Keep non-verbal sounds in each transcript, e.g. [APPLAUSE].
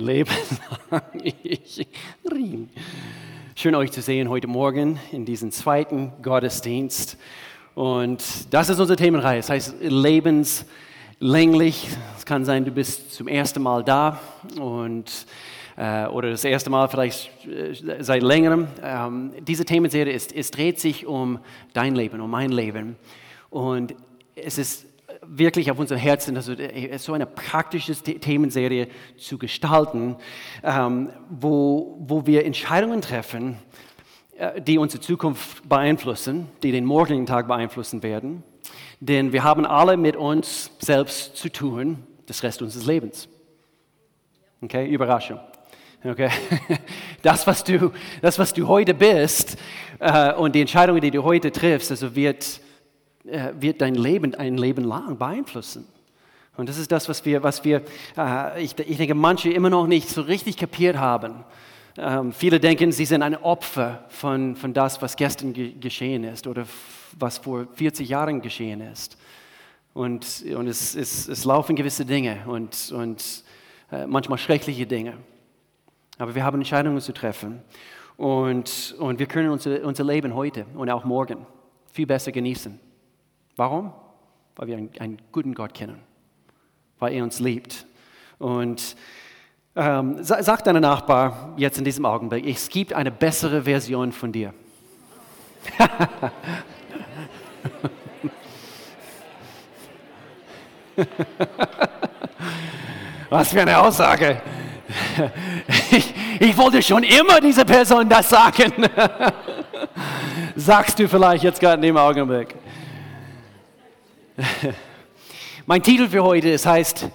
Leben lang. Schön euch zu sehen heute Morgen in diesem zweiten Gottesdienst. Und das ist unsere Themenreihe. Das heißt lebenslänglich. Es kann sein, du bist zum ersten Mal da und äh, oder das erste Mal vielleicht äh, seit längerem. Ähm, diese Themenserie ist, es dreht sich um dein Leben, um mein Leben. Und es ist wirklich auf unser Herzen, also äh, so eine praktische Themenserie zu gestalten, ähm, wo, wo wir Entscheidungen treffen, äh, die unsere Zukunft beeinflussen, die den morgigen Tag beeinflussen werden. Denn wir haben alle mit uns selbst zu tun, das Rest unseres Lebens. Okay, Überraschung. Okay? [LAUGHS] Das, was du, das, was du heute bist äh, und die Entscheidungen, die du heute triffst, also wird äh, wird dein Leben ein Leben lang beeinflussen. Und das ist das, was wir, was wir äh, ich, ich, denke, manche immer noch nicht so richtig kapiert haben. Ähm, viele denken, sie sind ein Opfer von, von das, was gestern ge geschehen ist oder was vor 40 Jahren geschehen ist. Und, und es, es, es laufen gewisse Dinge und, und äh, manchmal schreckliche Dinge. Aber wir haben Entscheidungen zu treffen. Und, und wir können unser, unser Leben heute und auch morgen viel besser genießen. Warum? Weil wir einen, einen guten Gott kennen, weil er uns liebt. Und ähm, sag deinem Nachbar jetzt in diesem Augenblick, es gibt eine bessere Version von dir. [LAUGHS] Was für eine Aussage. Ich, ich, wollte schon immer dieser Person das sagen. [LAUGHS] Sagst du vielleicht jetzt gerade in dem Augenblick. [LAUGHS] mein Titel für heute es heißt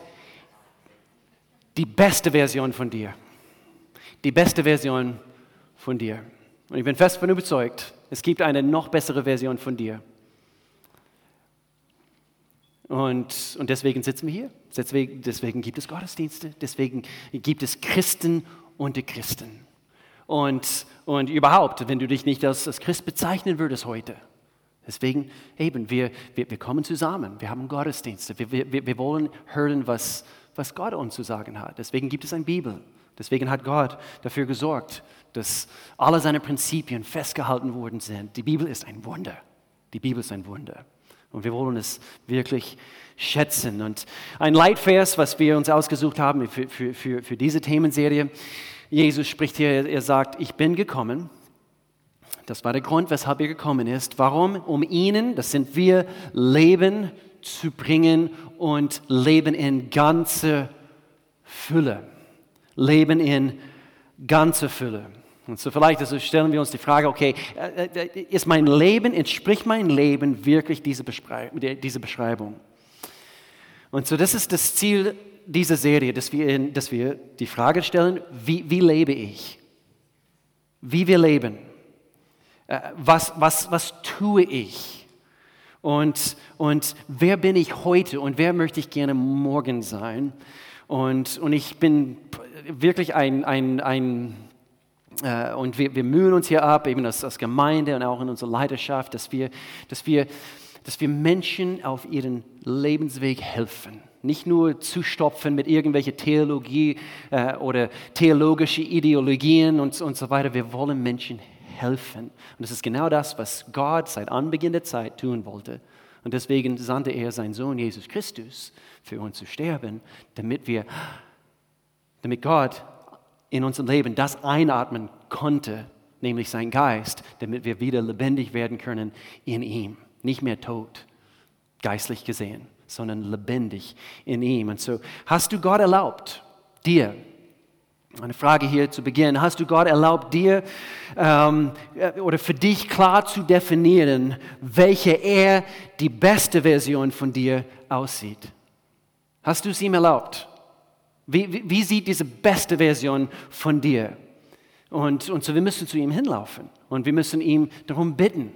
die beste Version von dir. Die beste Version von dir. Und ich bin fest davon überzeugt, es gibt eine noch bessere Version von dir. Und, und deswegen sitzen wir hier. Deswegen, deswegen gibt es Gottesdienste. Deswegen gibt es Christen unter Christen. Und, und überhaupt, wenn du dich nicht als, als Christ bezeichnen würdest heute, Deswegen eben, wir, wir, wir kommen zusammen, wir haben Gottesdienste, wir, wir, wir wollen hören, was, was Gott uns zu sagen hat. Deswegen gibt es eine Bibel. Deswegen hat Gott dafür gesorgt, dass alle seine Prinzipien festgehalten worden sind. Die Bibel ist ein Wunder. Die Bibel ist ein Wunder. Und wir wollen es wirklich schätzen. Und ein Leitvers, was wir uns ausgesucht haben für, für, für, für diese Themenserie, Jesus spricht hier, er sagt, ich bin gekommen, das war der Grund, weshalb er gekommen ist. Warum? Um ihnen, das sind wir, Leben zu bringen und Leben in ganze Fülle. Leben in ganze Fülle. Und so vielleicht also stellen wir uns die Frage, okay, äh, äh, ist mein Leben, entspricht mein Leben wirklich diese Beschreibung? Und so das ist das Ziel dieser Serie, dass wir, dass wir die Frage stellen, wie, wie lebe ich? Wie wir leben. Äh, was, was, was tue ich? Und, und wer bin ich heute und wer möchte ich gerne morgen sein? Und, und ich bin wirklich ein, ein, ein äh, und wir, wir mühen uns hier ab, eben als, als Gemeinde und auch in unserer Leidenschaft, dass wir, dass, wir, dass wir Menschen auf ihren Lebensweg helfen. Nicht nur zustopfen mit irgendwelcher Theologie äh, oder theologische Ideologien und, und so weiter. Wir wollen Menschen helfen helfen. Und das ist genau das, was Gott seit Anbeginn der Zeit tun wollte. Und deswegen sandte er seinen Sohn Jesus Christus für uns zu sterben, damit wir, damit Gott in unserem Leben das einatmen konnte, nämlich sein Geist, damit wir wieder lebendig werden können in ihm. Nicht mehr tot, geistlich gesehen, sondern lebendig in ihm. Und so hast du Gott erlaubt, dir eine Frage hier zu Beginn. Hast du Gott erlaubt, dir ähm, äh, oder für dich klar zu definieren, welche er die beste Version von dir aussieht? Hast du es ihm erlaubt? Wie, wie, wie sieht diese beste Version von dir? Und, und so, wir müssen zu ihm hinlaufen und wir müssen ihm darum bitten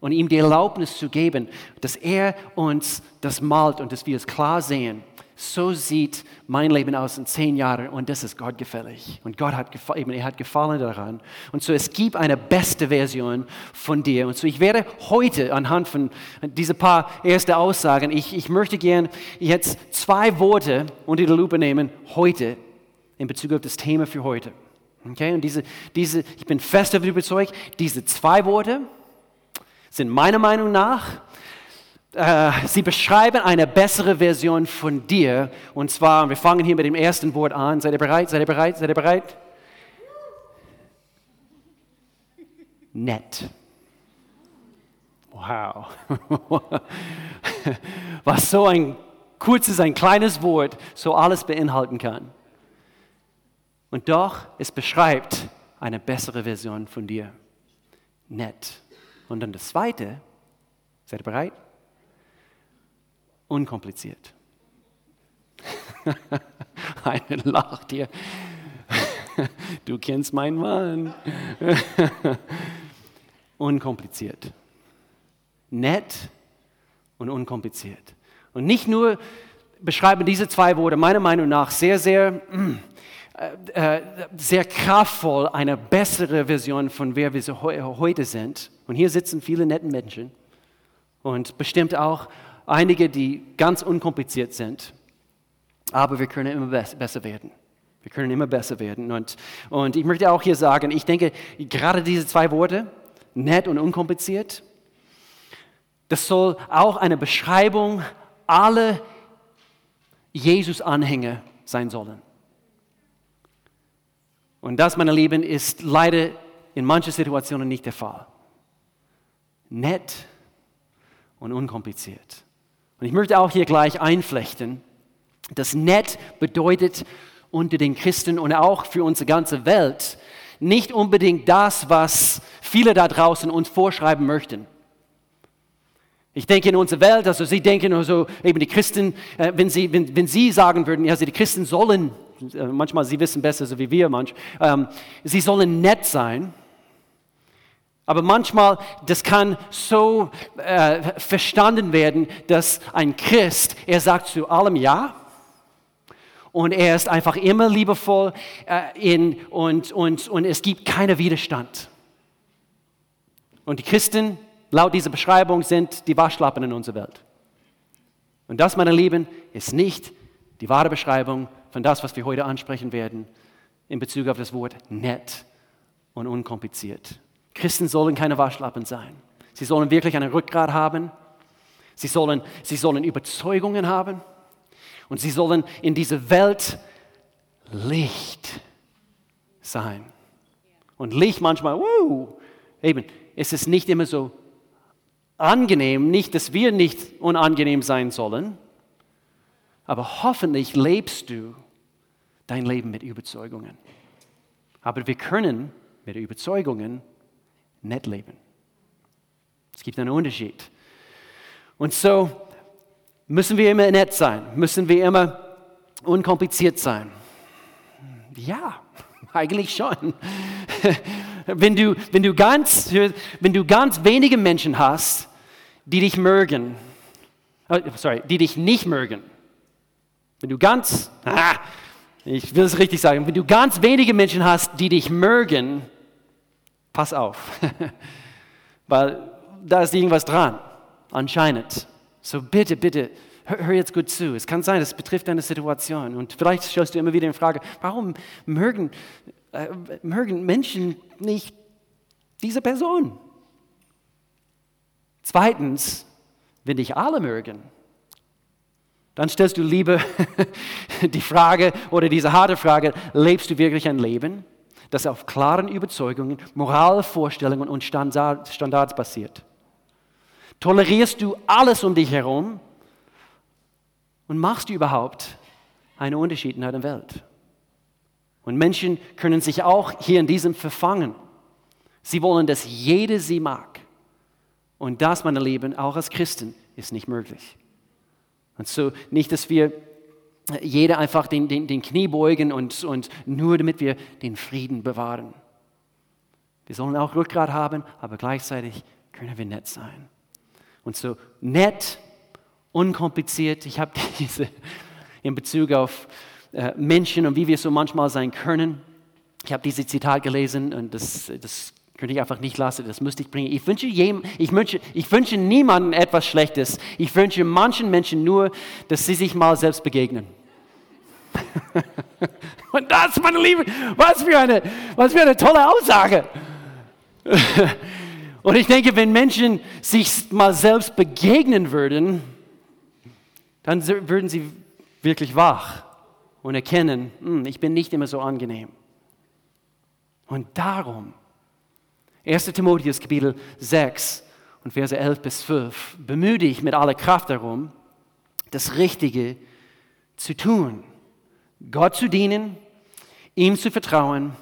und ihm die Erlaubnis zu geben, dass er uns das malt und dass wir es klar sehen so sieht mein Leben aus in zehn Jahren und das ist Gott gefällig. Und Gott hat, eben, er hat Gefallen daran. Und so es gibt eine beste Version von dir. Und so ich werde heute anhand von diesen paar ersten Aussagen, ich, ich möchte gern jetzt zwei Worte unter die Lupe nehmen, heute, in Bezug auf das Thema für heute. Okay, und diese, diese, ich bin fest davon überzeugt, diese zwei Worte sind meiner Meinung nach, äh, sie beschreiben eine bessere Version von dir. Und zwar, wir fangen hier mit dem ersten Wort an. Seid ihr bereit? Seid ihr bereit? Seid ihr bereit? Nett. Wow. [LAUGHS] Was so ein kurzes, ein kleines Wort so alles beinhalten kann. Und doch, es beschreibt eine bessere Version von dir. Nett. Und dann das Zweite, seid ihr bereit? Unkompliziert. [LAUGHS] Eine lacht hier. [LAUGHS] Du kennst meinen Mann. [LAUGHS] Unkompliziert. Nett und unkompliziert. Und nicht nur beschreiben diese zwei Worte meiner Meinung nach sehr, sehr äh, äh, sehr kraftvoll eine bessere Version von wer wir heute sind. Und hier sitzen viele nette Menschen und bestimmt auch einige, die ganz unkompliziert sind. Aber wir können immer besser werden. Wir können immer besser werden. Und, und ich möchte auch hier sagen, ich denke, gerade diese zwei Worte, nett und unkompliziert, das soll auch eine Beschreibung aller Jesus-Anhänger sein sollen. Und das, meine Lieben, ist leider in manchen Situationen nicht der Fall. Nett und unkompliziert. Und ich möchte auch hier gleich einflechten, dass nett bedeutet unter den Christen und auch für unsere ganze Welt nicht unbedingt das, was viele da draußen uns vorschreiben möchten. Ich denke in unserer Welt, also sie denken also eben die Christen, äh, wenn, sie, wenn, wenn sie sagen würden, also die Christen sollen äh, manchmal sie wissen besser, so wie wir manchmal, ähm, sie sollen nett sein. Aber manchmal, das kann so äh, verstanden werden, dass ein Christ, er sagt zu allem Ja und er ist einfach immer liebevoll äh, in, und, und, und es gibt keinen Widerstand. Und die Christen, laut dieser Beschreibung, sind die Waschlappen in unserer Welt. Und das, meine Lieben, ist nicht die wahre Beschreibung von das, was wir heute ansprechen werden in Bezug auf das Wort nett und unkompliziert. Christen sollen keine Waschlappen sein. Sie sollen wirklich einen Rückgrat haben. Sie sollen, sie sollen Überzeugungen haben. Und sie sollen in dieser Welt Licht sein. Und Licht manchmal, uh, eben, es ist nicht immer so angenehm, nicht, dass wir nicht unangenehm sein sollen, aber hoffentlich lebst du dein Leben mit Überzeugungen. Aber wir können mit Überzeugungen nicht leben. Es gibt einen Unterschied. Und so müssen wir immer nett sein, müssen wir immer unkompliziert sein. Ja, [LAUGHS] eigentlich schon. [LAUGHS] Wenn du, wenn du, ganz, wenn du ganz wenige Menschen hast, die dich mögen, oh, sorry, die dich nicht mögen, wenn du ganz, [LAUGHS] ich will es richtig sagen, wenn du ganz wenige Menschen hast, die dich mögen, pass auf, [LAUGHS] weil da ist irgendwas dran, anscheinend. So bitte, bitte, hör, jetzt gut zu. Es kann sein, es betrifft deine Situation. Und vielleicht stellst du immer wieder in Frage, warum mögen, äh, mögen Menschen nicht diese Person? Zweitens, wenn dich alle mögen, dann stellst du lieber [LAUGHS] die Frage oder diese harte Frage, lebst du wirklich ein Leben, das auf klaren Überzeugungen, Moralvorstellungen und Standards basiert? Tolerierst du alles um dich herum und machst du überhaupt einen Unterschied in deiner Welt? Und Menschen können sich auch hier in diesem verfangen. Sie wollen, dass jeder sie mag. Und das, meine Lieben, auch als Christen, ist nicht möglich. Und so nicht, dass wir jeder einfach den, den, den Knie beugen und, und nur damit wir den Frieden bewahren. Wir sollen auch Rückgrat haben, aber gleichzeitig können wir nett sein. Und so nett, unkompliziert. Ich habe [LAUGHS] diese in Bezug auf äh, Menschen und wie wir so manchmal sein können. Ich habe dieses Zitat gelesen und das, das könnte ich einfach nicht lassen, das müsste ich bringen. Ich wünsche, jedem, ich, wünsche, ich wünsche niemandem etwas Schlechtes. Ich wünsche manchen Menschen nur, dass sie sich mal selbst begegnen. [LAUGHS] Und das, meine Liebe, was für eine, was für eine tolle Aussage. [LAUGHS] Und ich denke, wenn Menschen sich mal selbst begegnen würden, dann würden sie wirklich wach und erkennen, hm, ich bin nicht immer so angenehm. Und darum, 1 Timotheus Kapitel 6 und Verse 11 bis 12, bemühe dich mit aller Kraft darum, das Richtige zu tun, Gott zu dienen, ihm zu vertrauen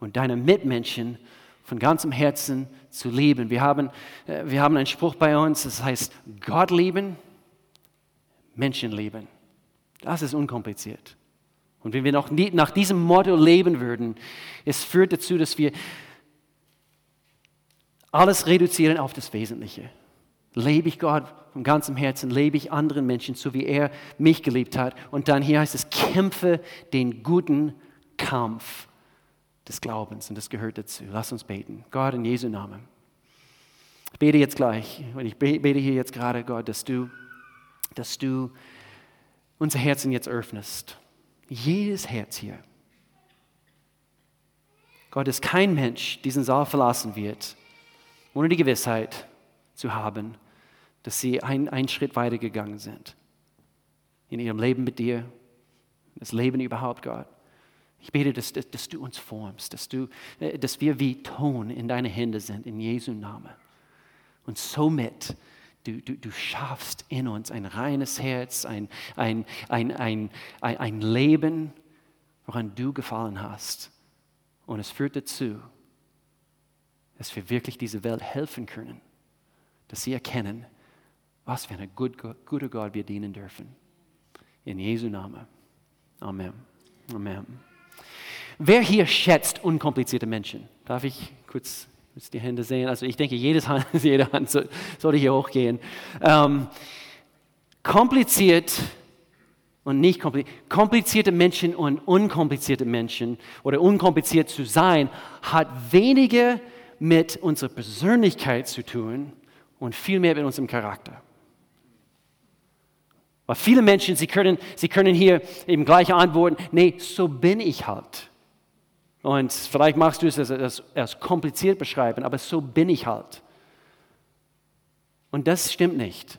und deine Mitmenschen von ganzem Herzen zu lieben. Wir haben, äh, wir haben einen Spruch bei uns, das heißt Gott lieben, Menschen lieben. Das ist unkompliziert. Und wenn wir noch nie, nach diesem Motto leben würden, es führt dazu, dass wir alles reduzieren auf das Wesentliche. Lebe ich Gott von ganzem Herzen, lebe ich anderen Menschen, so wie er mich geliebt hat. Und dann hier heißt es, kämpfe den guten Kampf des Glaubens. Und das gehört dazu. Lass uns beten. Gott, in Jesu Namen. Ich bete jetzt gleich. Und ich bete hier jetzt gerade, Gott, dass du, dass du unser Herzen jetzt öffnest. Jedes Herz hier. Gott, dass kein Mensch diesen Saal verlassen wird, ohne die Gewissheit zu haben, dass sie ein, einen Schritt weiter gegangen sind. In ihrem Leben mit dir, das Leben überhaupt, Gott. Ich bete, dass, dass, dass du uns formst, dass, du, äh, dass wir wie Ton in deine Hände sind, in Jesu Namen. Und somit Du, du, du schaffst in uns ein reines Herz, ein, ein, ein, ein, ein, ein Leben, woran du gefallen hast. Und es führt dazu, dass wir wirklich dieser Welt helfen können, dass sie erkennen, was für ein guter Gott wir dienen dürfen. In Jesu Namen. Amen. Amen. Wer hier schätzt unkomplizierte Menschen? Darf ich kurz die Hände sehen? Also ich denke, jedes Hand, [LAUGHS] jede Hand sollte hier hochgehen. Ähm, kompliziert und nicht kompliziert. Komplizierte Menschen und unkomplizierte Menschen oder unkompliziert zu sein, hat weniger mit unserer Persönlichkeit zu tun und viel mehr mit unserem Charakter. Weil viele Menschen, sie können, sie können hier eben gleich antworten, nee, so bin ich halt. Und vielleicht machst du es als kompliziert beschreiben, aber so bin ich halt. Und das stimmt nicht.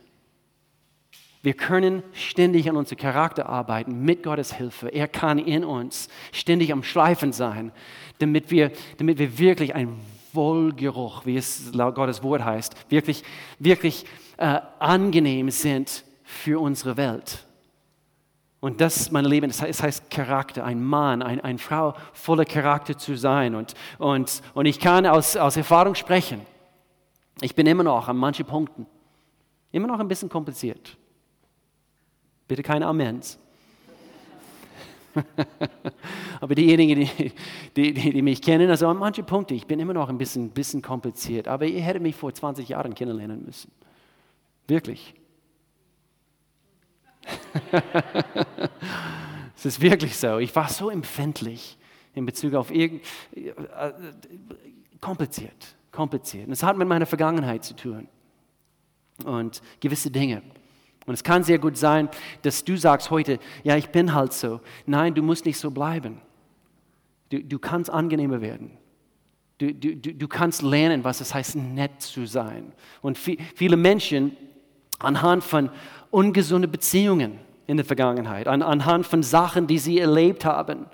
Wir können ständig an unserem Charakter arbeiten mit Gottes Hilfe. Er kann in uns ständig am Schleifen sein, damit wir, damit wir wirklich ein Wohlgeruch, wie es laut Gottes Wort heißt, wirklich, wirklich äh, angenehm sind für unsere Welt. Und das, meine Lieben, es heißt, Charakter, ein Mann, ein, eine Frau voller Charakter zu sein. Und, und, und ich kann aus, aus Erfahrung sprechen. Ich bin immer noch an manchen Punkten, immer noch ein bisschen kompliziert. Bitte keine Amens. [LAUGHS] aber diejenigen, die, die, die, die, mich kennen, also an manchen Punkten, ich bin immer noch ein bisschen, bisschen kompliziert. Aber ihr hättet mich vor 20 Jahren kennenlernen müssen. Wirklich. [LAUGHS] es ist wirklich so. Ich war so empfindlich in Bezug auf irgend äh, kompliziert, kompliziert. Und es hat mit meiner Vergangenheit zu tun und gewisse Dinge. Und es kann sehr gut sein, dass du sagst heute, ja, ich bin halt so. Nein, du musst nicht so bleiben. Du, du kannst angenehmer werden. Du, du, du kannst lernen, was es heißt, nett zu sein. Und viele Menschen anhand von ungesunden Beziehungen in der Vergangenheit, an, anhand von Sachen, die sie erlebt haben,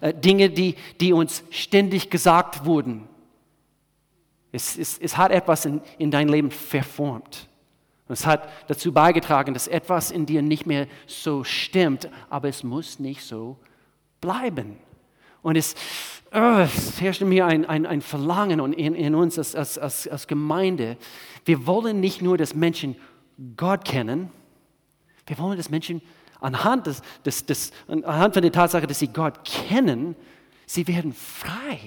äh, Dinge, die, die uns ständig gesagt wurden. Es, es, es hat etwas in, in dein Leben verformt. es hat dazu beigetragen, dass etwas in dir nicht mehr so stimmt, aber es muss nicht so bleiben. Und es, oh, es herrscht mir ein, ein, ein Verlangen in, in uns als, als, als Gemeinde. Wir wollen nicht nur, dass Menschen Gott kennen, wir wollen, dass Menschen anhand, des, des, des, anhand von der Tatsache, dass sie Gott kennen, sie werden frei.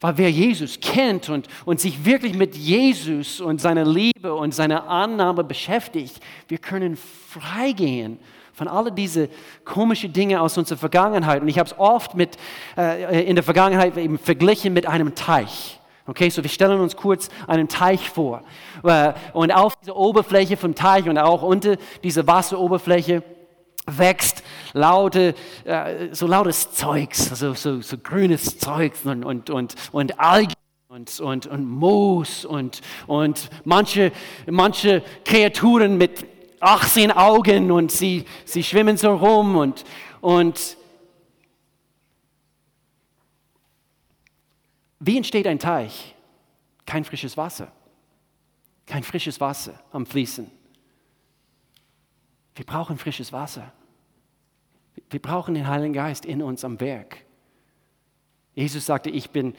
Weil wer Jesus kennt und, und sich wirklich mit Jesus und seiner Liebe und seiner Annahme beschäftigt, wir können freigehen von all diese komischen Dinge aus unserer Vergangenheit. Und ich habe es oft mit, äh, in der Vergangenheit eben verglichen mit einem Teich. Okay, so wir stellen uns kurz einen Teich vor. Äh, und auf dieser Oberfläche vom Teich und auch unter dieser Wasseroberfläche wächst laute, äh, so lautes Zeugs, also so, so grünes Zeugs und, und, und, und Algen und, und, und Moos und, und manche, manche Kreaturen mit 18 Augen und sie, sie schwimmen so rum und, und wie entsteht ein Teich? Kein frisches Wasser. Kein frisches Wasser am Fließen. Wir brauchen frisches Wasser. Wir brauchen den Heiligen Geist in uns am Werk. Jesus sagte, ich bin,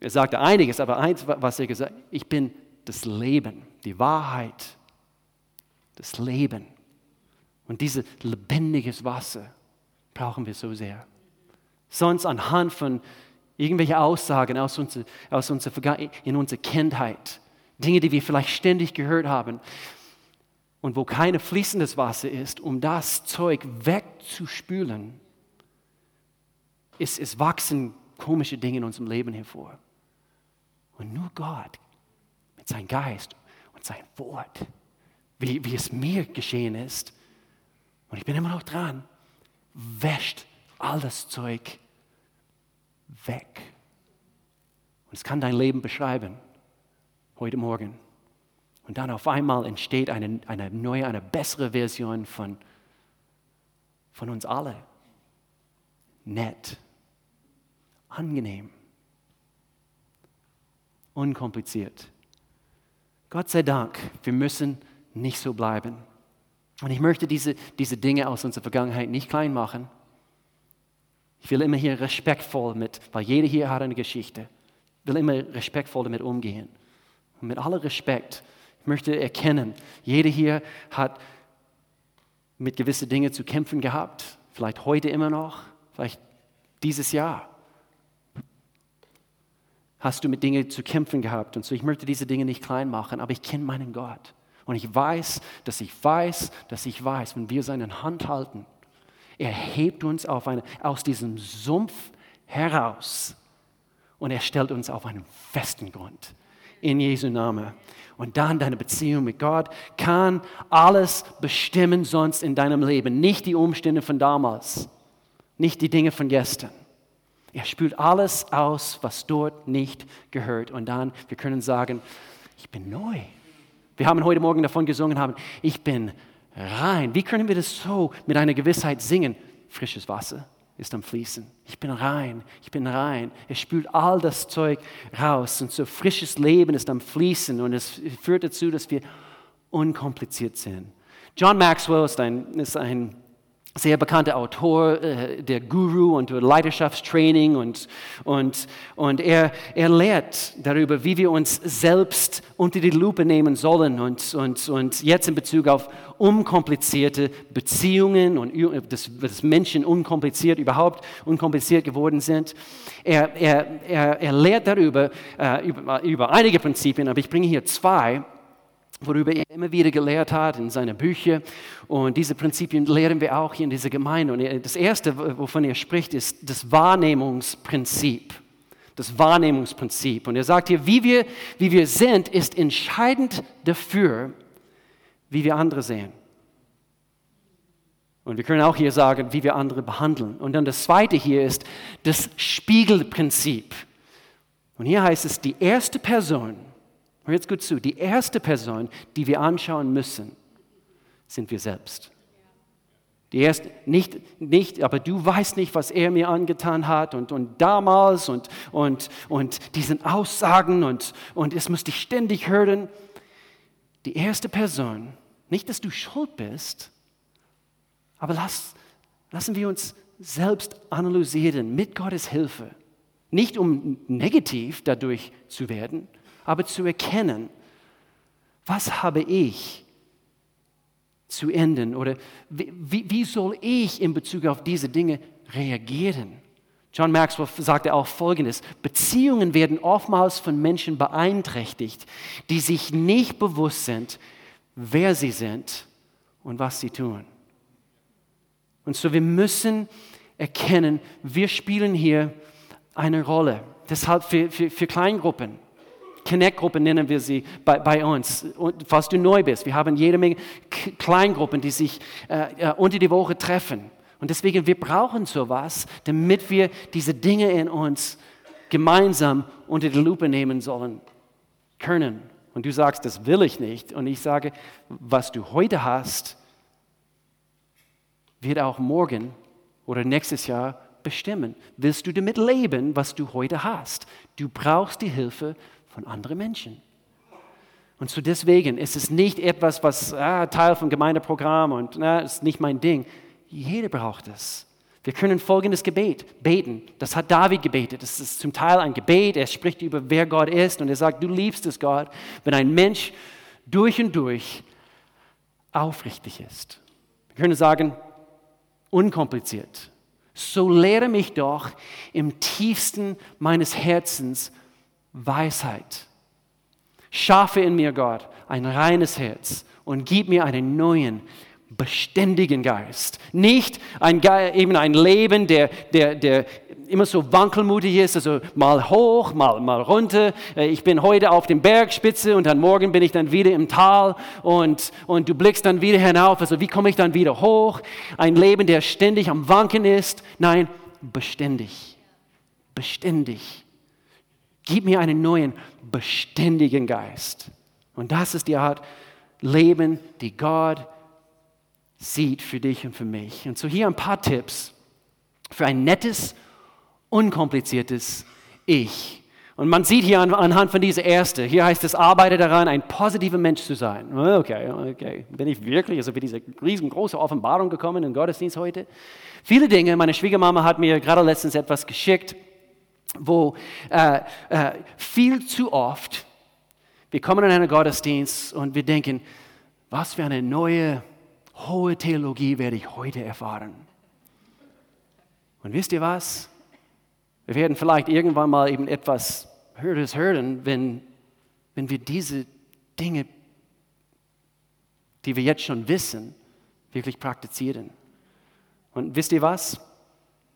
er sagte einiges, aber eins, was er gesagt hat, ich bin das Leben, die Wahrheit, das Leben. Und dieses lebendiges Wasser brauchen wir so sehr. Sonst anhand von irgendwelchen Aussagen aus unserer, aus unserer in unserer Kindheit, Dinge, die wir vielleicht ständig gehört haben, und wo kein fließendes Wasser ist, um das Zeug wegzuspülen, ist, es wachsen komische Dinge in unserem Leben hervor. Und nur Gott mit seinem Geist und seinem Wort, wie, wie es mir geschehen ist, und ich bin immer noch dran, wäscht all das Zeug weg. Und es kann dein Leben beschreiben, heute Morgen. Und dann auf einmal entsteht eine, eine neue, eine bessere Version von, von uns alle. Nett, angenehm, unkompliziert. Gott sei Dank, wir müssen nicht so bleiben. Und ich möchte diese, diese Dinge aus unserer Vergangenheit nicht klein machen. Ich will immer hier respektvoll mit, weil jeder hier hat eine Geschichte, will immer respektvoll damit umgehen. Und mit aller Respekt möchte erkennen, jeder hier hat mit gewissen Dingen zu kämpfen gehabt. Vielleicht heute immer noch, vielleicht dieses Jahr. Hast du mit Dingen zu kämpfen gehabt. Und so, ich möchte diese Dinge nicht klein machen, aber ich kenne meinen Gott. Und ich weiß, dass ich weiß, dass ich weiß, wenn wir seine Hand halten, er hebt uns eine, aus diesem Sumpf heraus und er stellt uns auf einen festen Grund. In Jesu Namen und dann deine Beziehung mit Gott kann alles bestimmen sonst in deinem Leben. Nicht die Umstände von damals, nicht die Dinge von gestern. Er spült alles aus, was dort nicht gehört. Und dann, wir können sagen, ich bin neu. Wir haben heute Morgen davon gesungen, haben, ich bin rein. Wie können wir das so mit einer Gewissheit singen? Frisches Wasser ist am Fließen. Ich bin rein, ich bin rein. Er spült all das Zeug raus und so frisches Leben ist am Fließen und es führt dazu, dass wir unkompliziert sind. John Maxwell ist ein, ist ein sehr bekannter Autor, äh, der Guru und Leidenschaftstraining und, und, und er, er lehrt darüber, wie wir uns selbst unter die Lupe nehmen sollen und, und, und jetzt in Bezug auf unkomplizierte Beziehungen und dass, dass Menschen unkompliziert überhaupt unkompliziert geworden sind. Er, er, er, er lehrt darüber äh, über, über einige Prinzipien, aber ich bringe hier zwei worüber er immer wieder gelehrt hat in seinen Büchern. Und diese Prinzipien lehren wir auch hier in dieser Gemeinde. Und das Erste, wovon er spricht, ist das Wahrnehmungsprinzip. Das Wahrnehmungsprinzip. Und er sagt hier, wie wir, wie wir sind, ist entscheidend dafür, wie wir andere sehen. Und wir können auch hier sagen, wie wir andere behandeln. Und dann das Zweite hier ist das Spiegelprinzip. Und hier heißt es, die erste Person, Hör jetzt gut zu. Die erste Person, die wir anschauen müssen, sind wir selbst. Die erste, nicht, nicht, aber du weißt nicht, was er mir angetan hat und, und damals und, und, und diesen Aussagen und, und es muss dich ständig hören. Die erste Person, nicht, dass du schuld bist, aber lass, lassen wir uns selbst analysieren mit Gottes Hilfe. Nicht um negativ dadurch zu werden, aber zu erkennen, was habe ich zu ändern oder wie, wie soll ich in Bezug auf diese Dinge reagieren? John Maxwell sagte auch Folgendes, Beziehungen werden oftmals von Menschen beeinträchtigt, die sich nicht bewusst sind, wer sie sind und was sie tun. Und so wir müssen erkennen, wir spielen hier eine Rolle. Deshalb für, für, für Kleingruppen Connect-Gruppen nennen wir sie bei, bei, uns. Und falls du neu bist, wir haben jede Menge Kleingruppen, die sich äh, äh, unter die Woche treffen. Und deswegen, wir brauchen sowas, damit wir diese Dinge in uns gemeinsam unter die Lupe nehmen sollen können. Und du sagst, das will ich nicht. Und ich sage, was du heute hast, wird auch morgen oder nächstes Jahr bestimmen. Willst du damit leben, was du heute hast? Du brauchst die Hilfe von anderen Menschen. Und so deswegen ist es nicht etwas, was ah, Teil vom Gemeindeprogramm und na, ist nicht mein Ding. Jeder braucht es. Wir können folgendes Gebet beten. Das hat David gebetet. Das ist zum Teil ein Gebet. Er spricht über, wer Gott ist und er sagt, du liebst es, Gott, wenn ein Mensch durch und durch aufrichtig ist. Wir können sagen, unkompliziert. So lehre mich doch im tiefsten meines Herzens Weisheit. Schaffe in mir, Gott, ein reines Herz und gib mir einen neuen, beständigen Geist. Nicht ein, eben ein Leben, der, der, der immer so wankelmutig ist, also mal hoch, mal, mal runter. Äh, ich bin heute auf dem Bergspitze und dann morgen bin ich dann wieder im Tal und, und du blickst dann wieder hinauf. Also wie komme ich dann wieder hoch? Ein Leben, der ständig am Wanken ist. Nein, beständig. Beständig. Gib mir einen neuen, beständigen Geist. Und das ist die Art Leben, die Gott sieht für dich und für mich. Und so hier ein paar Tipps für ein nettes, unkompliziertes Ich. Und man sieht hier anhand von dieser erste, hier heißt es, arbeite daran, ein positiver Mensch zu sein. Okay, okay. Bin ich wirklich also für diese riesengroße Offenbarung gekommen im Gottesdienst heute? Viele Dinge, meine Schwiegermama hat mir gerade letztens etwas geschickt, wo äh, äh, viel zu oft wir kommen in einen Gottesdienst und wir denken, was für eine neue, hohe Theologie werde ich heute erfahren. Und wisst ihr was? Wir werden vielleicht irgendwann mal eben etwas Hörtes hören, wenn, wenn wir diese Dinge, die wir jetzt schon wissen, wirklich praktizieren. Und wisst ihr was?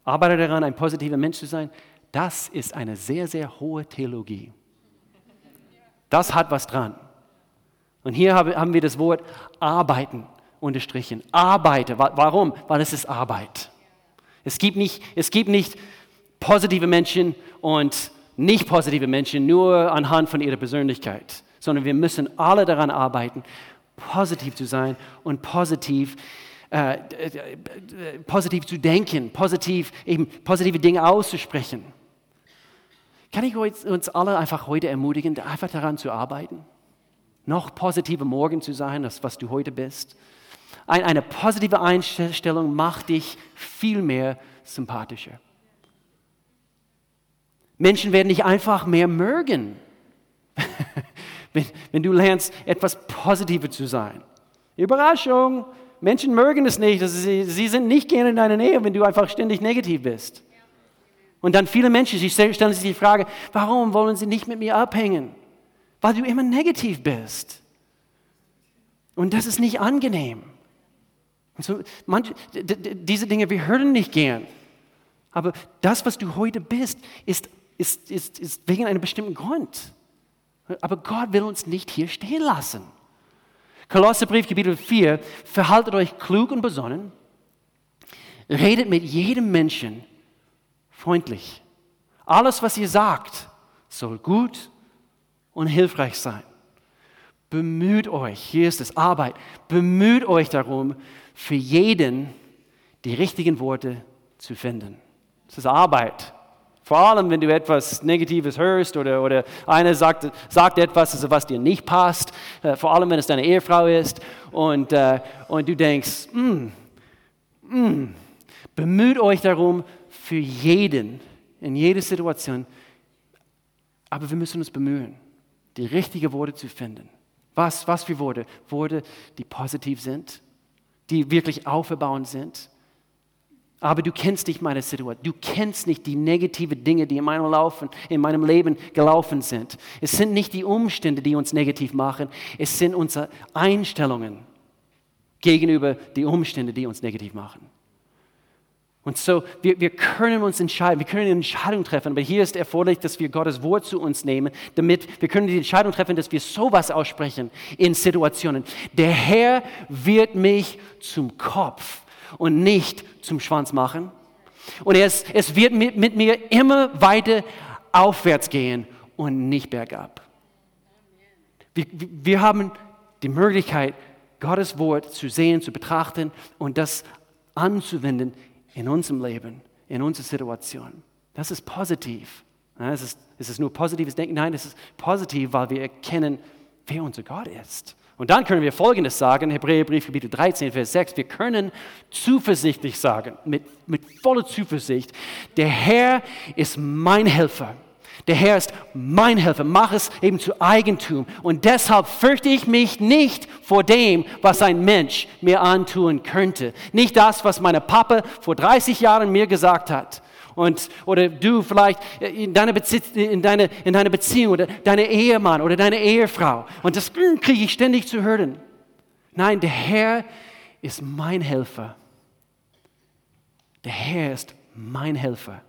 Arbeite daran, ein positiver Mensch zu sein. Das ist eine sehr, sehr hohe Theologie. Das hat was dran. Und hier haben wir das Wort arbeiten unterstrichen. Arbeite. Warum? Weil es ist Arbeit. Es gibt nicht, es gibt nicht positive Menschen und nicht positive Menschen nur anhand von ihrer Persönlichkeit, sondern wir müssen alle daran arbeiten, positiv zu sein und positiv, äh, äh, positiv zu denken, positiv, eben positive Dinge auszusprechen. Kann ich uns alle einfach heute ermutigen, einfach daran zu arbeiten? Noch positiver morgen zu sein, als was du heute bist? Eine positive Einstellung macht dich viel mehr sympathischer. Menschen werden dich einfach mehr mögen, [LAUGHS] wenn, wenn du lernst, etwas positiver zu sein. Überraschung, Menschen mögen es nicht. Sie, sie sind nicht gerne in deiner Nähe, wenn du einfach ständig negativ bist. Und dann viele Menschen, sie stellen sich die Frage, warum wollen sie nicht mit mir abhängen? Weil du immer negativ bist. Und das ist nicht angenehm. Und so, manche, diese Dinge, wir hören nicht gern. Aber das, was du heute bist, ist, ist, ist, ist wegen einem bestimmten Grund. Aber Gott will uns nicht hier stehen lassen. Kolosserbrief, Kapitel 4, verhaltet euch klug und besonnen, redet mit jedem Menschen freundlich. Alles, was ihr sagt, soll gut und hilfreich sein. Bemüht euch, hier ist es Arbeit, bemüht euch darum, für jeden die richtigen Worte zu finden. Das ist Arbeit. Vor allem, wenn du etwas Negatives hörst oder, oder einer sagt, sagt etwas, also was dir nicht passt, äh, vor allem, wenn es deine Ehefrau ist und, äh, und du denkst, mm, mm, bemüht euch darum, für jeden, in jeder Situation. Aber wir müssen uns bemühen, die richtigen Worte zu finden. Was, was für Worte? Worte, die positiv sind, die wirklich aufbauend sind. Aber du kennst nicht meine Situation. Du kennst nicht die negativen Dinge, die in meinem, Laufen, in meinem Leben gelaufen sind. Es sind nicht die Umstände, die uns negativ machen. Es sind unsere Einstellungen gegenüber den Umständen, die uns negativ machen. Und so, wir, wir können uns entscheiden, wir können eine Entscheidung treffen, aber hier ist erforderlich, dass wir Gottes Wort zu uns nehmen, damit wir können die Entscheidung treffen, dass wir sowas aussprechen in Situationen. Der Herr wird mich zum Kopf und nicht zum Schwanz machen. Und es, es wird mit, mit mir immer weiter aufwärts gehen und nicht bergab. Wir, wir haben die Möglichkeit, Gottes Wort zu sehen, zu betrachten und das anzuwenden in unserem Leben, in unserer Situation. Das ist positiv. Es ist, es ist nur positives Denken. Nein, es ist positiv, weil wir erkennen, wer unser Gott ist. Und dann können wir Folgendes sagen, Hebräerbrief, Kapitel 13, Vers 6. Wir können zuversichtlich sagen, mit, mit voller Zuversicht, der Herr ist mein Helfer. Der Herr ist mein Helfer. Mach es eben zu Eigentum. Und deshalb fürchte ich mich nicht vor dem, was ein Mensch mir antun könnte. Nicht das, was meine Papa vor 30 Jahren mir gesagt hat. Und, oder du vielleicht in deiner, in, deine, in deiner Beziehung oder deine Ehemann oder deine Ehefrau. Und das kriege ich ständig zu hören. Nein, der Herr ist mein Helfer. Der Herr ist mein Helfer.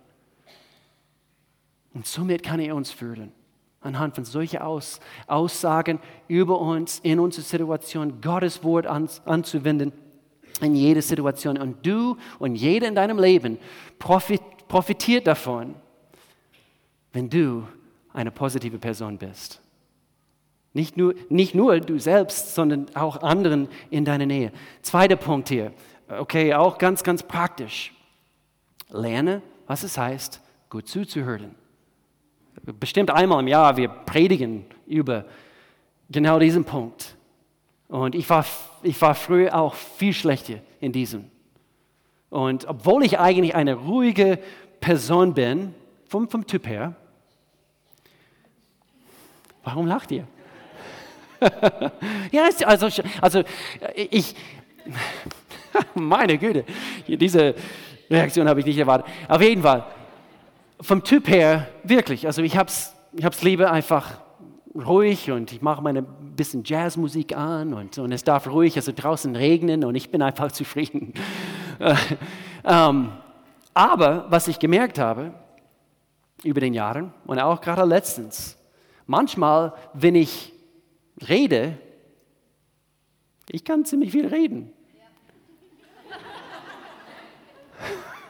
Und somit kann er uns führen. Anhand von solchen Aus, Aussagen über uns, in unserer Situation, Gottes Wort an, anzuwenden in jede Situation. Und du und jeder in deinem Leben profit, profitiert davon, wenn du eine positive Person bist. Nicht nur, nicht nur du selbst, sondern auch anderen in deiner Nähe. Zweiter Punkt hier, okay, auch ganz, ganz praktisch. Lerne, was es heißt, gut zuzuhören bestimmt einmal im Jahr, wir predigen über genau diesen Punkt. Und ich war, ich war früher auch viel schlechter in diesem. Und obwohl ich eigentlich eine ruhige Person bin, vom, vom Typ her, warum lacht ihr? [LAUGHS] ja, also, also ich, [LAUGHS] meine Güte, diese Reaktion habe ich nicht erwartet. Auf jeden Fall, vom Typ her wirklich, also ich habe es ich hab's lieber einfach ruhig und ich mache meine bisschen Jazzmusik an und, und es darf ruhig, also draußen regnen und ich bin einfach [LAUGHS] zufrieden. ähm, aber was ich gemerkt habe über den Jahren und auch gerade letztens, manchmal, wenn ich rede, ich kann ziemlich viel reden.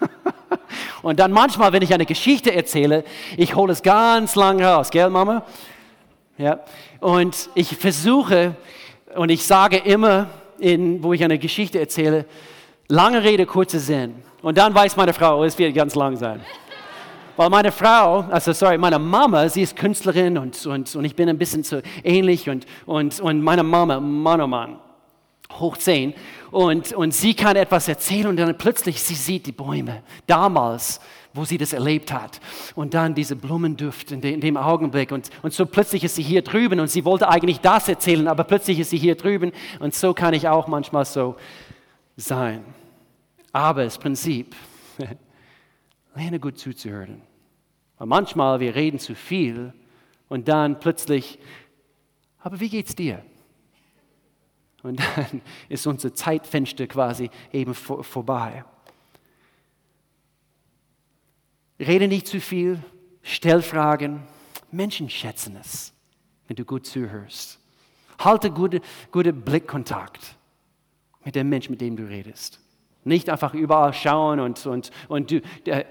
[LAUGHS] Und dann manchmal, wenn ich eine Geschichte erzähle, ich hole es ganz lang raus, gell, Mama? Ja. Und ich versuche und ich sage immer, in, wo ich eine Geschichte erzähle, lange Rede, kurzer Sinn. Und dann weiß meine Frau, es wird ganz lang sein. Weil meine Frau, also sorry, meine Mama, sie ist Künstlerin und, und, und ich bin ein bisschen so ähnlich und, und, und meine Mama, Mann, oh Mann, hoch zehn und, und sie kann etwas erzählen und dann plötzlich sie sieht die Bäume damals, wo sie das erlebt hat und dann diese Blumenduft in, de, in dem Augenblick und, und so plötzlich ist sie hier drüben und sie wollte eigentlich das erzählen, aber plötzlich ist sie hier drüben und so kann ich auch manchmal so sein. Aber das Prinzip, [LAUGHS] lerne gut zuzuhören. Weil manchmal wir reden zu viel und dann plötzlich, aber wie geht's dir? Und dann ist unser Zeitfenster quasi eben vor, vorbei. Rede nicht zu viel, stell Fragen. Menschen schätzen es, wenn du gut zuhörst. Halte gute, gute Blickkontakt mit dem Menschen, mit dem du redest. Nicht einfach überall schauen und, und, und, du,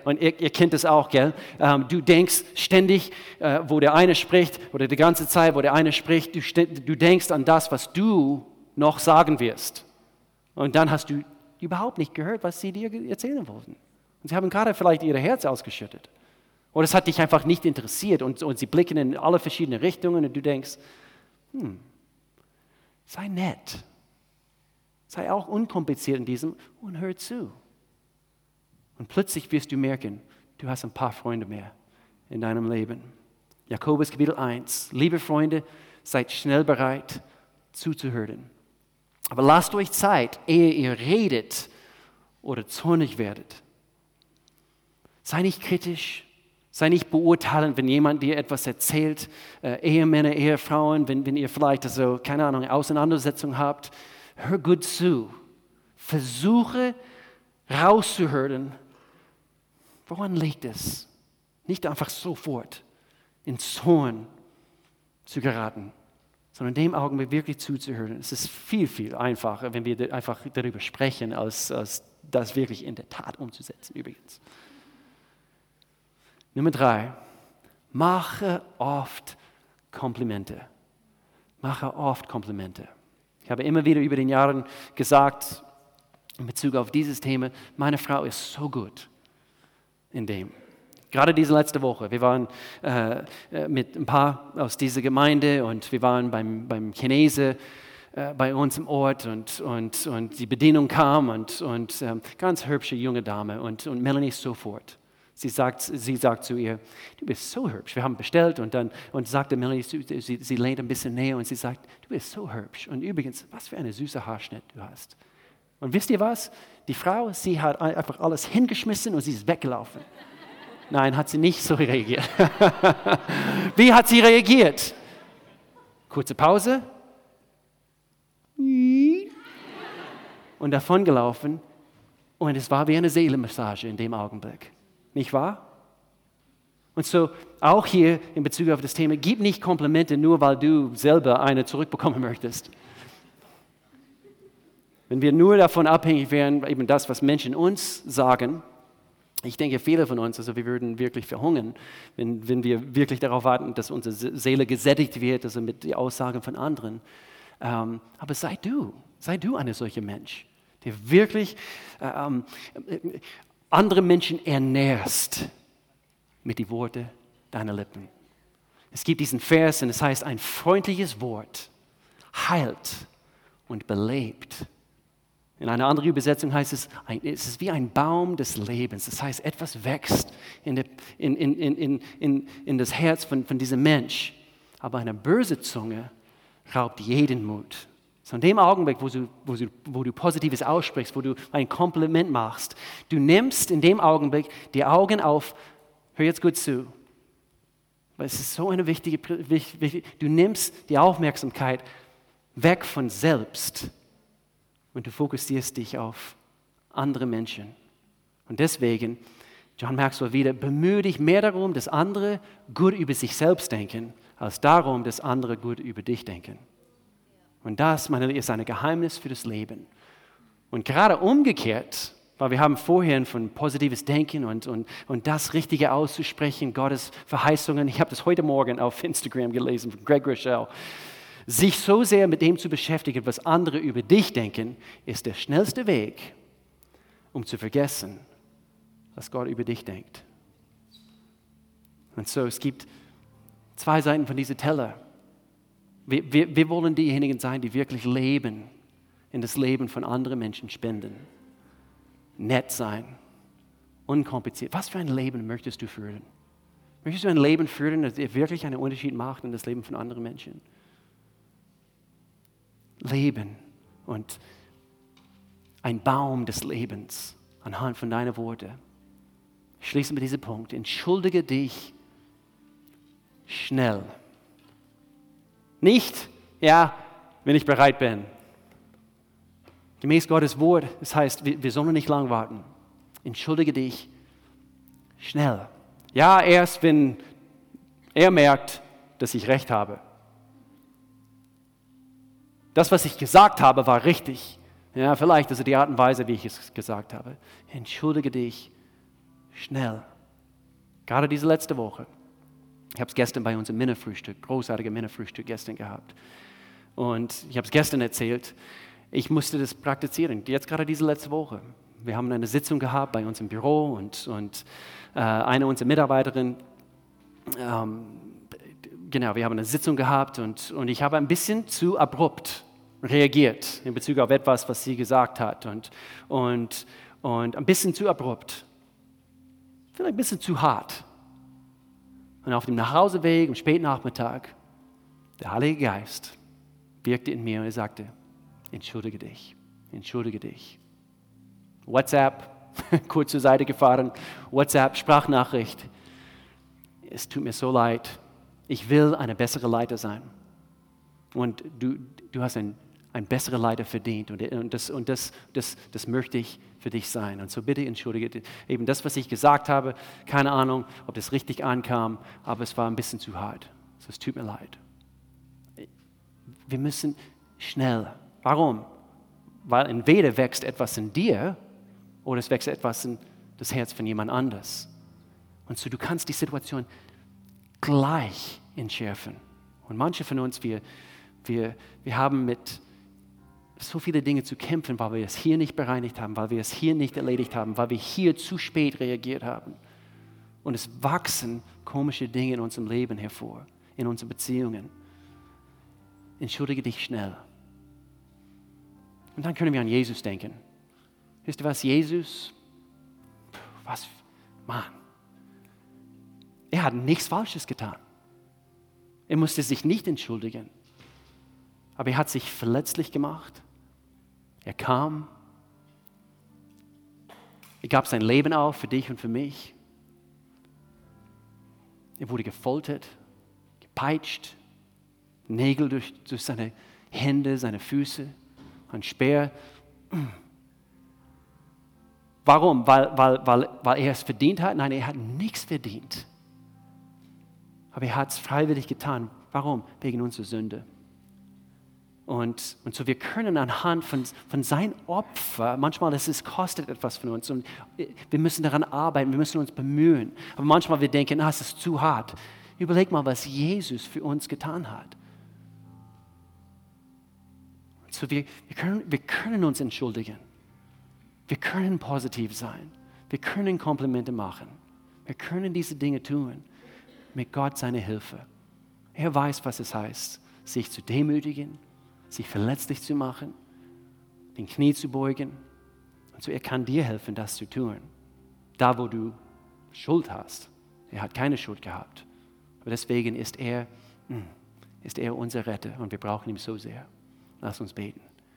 und ihr, ihr kennt es auch, gell? Ähm, du denkst ständig, äh, wo der eine spricht, oder die ganze Zeit, wo der eine spricht, du, du denkst an das, was du noch sagen wirst. Und dann hast du überhaupt nicht gehört, was sie dir erzählen wollten. Und sie haben gerade vielleicht ihr Herz ausgeschüttet. Oder es hat dich einfach nicht interessiert und, und sie blicken in alle verschiedenen Richtungen und du denkst, hm, sei nett. Sei auch unkompliziert in diesem und hör zu. Und plötzlich wirst du merken, du hast ein paar Freunde mehr in deinem Leben. Jakobus Kapitel 1. Liebe Freunde, seid schnell bereit zuzuhören aber lasst euch Zeit, ehe ihr redet oder zornig werdet. Sei nicht kritisch, sei nicht beurteilend, wenn jemand dir etwas erzählt. Äh, Ehemänner, Ehefrauen, wenn, wenn ihr vielleicht also, keine Ahnung, Auseinandersetzung habt, hör gut zu. Versuche rauszuhören, Woran liegt es? Nicht einfach sofort in Zorn zu geraten, sondern in dem Augenblick wirklich zuzuhören. Es ist viel, viel einfacher, wenn wir einfach darüber sprechen, als, als das wirklich in der Tat umzusetzen, übrigens. Nummer drei, mache oft Komplimente. Mache oft Komplimente. Ich habe immer wieder über den Jahren gesagt, in Bezug auf dieses Thema, meine Frau ist so gut in dem. Gerade diese letzte Woche, wir waren äh, äh, mit ein paar aus dieser Gemeinde und wir waren beim, beim Chinese äh, bei uns im Ort und, und, und die Bedienung kam und, und ähm, ganz hübsche junge Dame und, und Melanie sofort. Sie sagt, sie sagt zu ihr, du bist so hübsch. Wir haben bestellt und dann und sagte Melanie, sie, sie lehnt ein bisschen näher und sie sagt, du bist so hübsch. Und übrigens, was für eine süße Haarschnitt du hast. Und wisst ihr was? Die Frau, sie hat einfach alles hingeschmissen und sie ist weggelaufen. Nein, hat sie nicht so reagiert. [LAUGHS] Wie hat sie reagiert? Kurze Pause. Und davon gelaufen. Und es war wie eine Seelenmassage in dem Augenblick. Nicht wahr? Und so auch hier in Bezug auf das Thema, gib nicht Komplimente nur, weil du selber eine zurückbekommen möchtest. Wenn wir nur davon abhängig wären, eben das, was Menschen uns sagen, ich denke, viele von uns, also wir würden wirklich verhungern, wenn, wenn wir wirklich darauf warten, dass unsere Seele gesättigt wird, also mit den Aussagen von anderen. Ähm, aber sei du, sei du eine solche Mensch, der wirklich ähm, andere Menschen ernährst mit den Worten deiner Lippen. Es gibt diesen Vers und es heißt, ein freundliches Wort heilt und belebt in einer anderen Übersetzung heißt es, es ist wie ein Baum des Lebens. Das heißt, etwas wächst in, der, in, in, in, in, das Herz von, von diesem Mensch. Aber eine böse Zunge raubt jeden Mut. So in dem Augenblick, wo du, wo, du, wo du Positives aussprichst, wo du ein Kompliment machst, du nimmst in dem Augenblick die Augen auf, hör jetzt gut zu, weil es ist so eine wichtige du nimmst die Aufmerksamkeit weg von selbst und du fokussierst dich auf andere Menschen. Und deswegen, John Maxwell wieder, bemühe dich mehr darum, dass andere gut über sich selbst denken, als darum, dass andere gut über dich denken. Und das, meine Liebe, ist ein Geheimnis für das Leben. Und gerade umgekehrt, weil wir haben vorhin von positives Denken und, und, und das Richtige auszusprechen, Gottes Verheißungen. Ich habe das heute Morgen auf Instagram gelesen von Greg Rochelle. Sich so sehr mit dem zu beschäftigen, was andere über dich denken, ist der schnellste Weg, um zu vergessen, was Gott über dich denkt. Und so, es gibt zwei Seiten von diesem Teller. Wir, wir, wir wollen diejenigen sein, die wirklich leben, in das Leben von anderen Menschen spenden. Nett sein, unkompliziert. Was für ein Leben möchtest du führen? Möchtest du ein Leben führen, das wirklich einen Unterschied macht in das Leben von anderen Menschen? Leben und ein Baum des Lebens anhand von deinen Worten. Ich schließe mit diesem Punkt. Entschuldige dich schnell. Nicht, ja, wenn ich bereit bin. Gemäß Gottes Wort, das heißt, wir, wir sollen nicht lang warten. Entschuldige dich schnell. Ja, erst wenn er merkt, dass ich recht habe. Das, was ich gesagt habe, war richtig. Ja, vielleicht also die Art und Weise, wie ich es gesagt habe. Entschuldige dich schnell. Gerade diese letzte Woche. Ich habe es gestern bei unserem Männerfrühstück, großartiger Männerfrühstück gestern gehabt. Und ich habe es gestern erzählt. Ich musste das praktizieren, jetzt gerade diese letzte Woche. Wir haben eine Sitzung gehabt bei uns im Büro und, und äh, eine unserer Mitarbeiterinnen ähm, genau, wir haben eine Sitzung gehabt und, und ich habe ein bisschen zu abrupt reagiert in Bezug auf etwas, was sie gesagt hat und, und, und ein bisschen zu abrupt, vielleicht ein bisschen zu hart. Und auf dem Nachhauseweg am späten Nachmittag, der Heilige Geist wirkte in mir und er sagte, entschuldige dich, entschuldige dich. WhatsApp, [LAUGHS] kurz zur Seite gefahren, WhatsApp, Sprachnachricht. Es tut mir so leid, ich will eine bessere Leiter sein. Und du, du hast ein, ein besserer Leiter verdient. Und, und, das, und das, das, das möchte ich für dich sein. Und so bitte entschuldige eben das, was ich gesagt habe. Keine Ahnung, ob das richtig ankam, aber es war ein bisschen zu hart. Also es tut mir leid. Wir müssen schnell. Warum? Weil entweder wächst etwas in dir oder es wächst etwas in das Herz von jemand anders. Und so du kannst die Situation gleich entschärfen. Und manche von uns, wir, wir, wir haben mit so viele Dinge zu kämpfen, weil wir es hier nicht bereinigt haben, weil wir es hier nicht erledigt haben, weil wir hier zu spät reagiert haben. Und es wachsen komische Dinge in unserem Leben hervor, in unseren Beziehungen. Entschuldige dich schnell. Und dann können wir an Jesus denken. Wisst ihr was, Jesus, was, Mann, er hat nichts Falsches getan. Er musste sich nicht entschuldigen. Aber er hat sich verletzlich gemacht. Er kam. Er gab sein Leben auf für dich und für mich. Er wurde gefoltert, gepeitscht, Nägel durch, durch seine Hände, seine Füße, ein Speer. Warum? Weil, weil, weil, weil er es verdient hat? Nein, er hat nichts verdient. Aber er hat es freiwillig getan. Warum? Wegen unserer Sünde. Und, und so wir können anhand von, von sein Opfer, manchmal ist es kostet etwas von uns und wir müssen daran arbeiten, wir müssen uns bemühen. Aber manchmal wir denken, ah, es ist zu hart. Überleg mal, was Jesus für uns getan hat. So wir, wir, können, wir können uns entschuldigen. Wir können positiv sein. Wir können Komplimente machen. Wir können diese Dinge tun mit Gott seine Hilfe. Er weiß, was es heißt, sich zu demütigen, sich verletzlich zu machen, den Knie zu beugen. Und so er kann dir helfen, das zu tun. Da, wo du Schuld hast. Er hat keine Schuld gehabt. Aber deswegen ist er, hm, ist er unser Retter und wir brauchen ihn so sehr. Lass uns beten.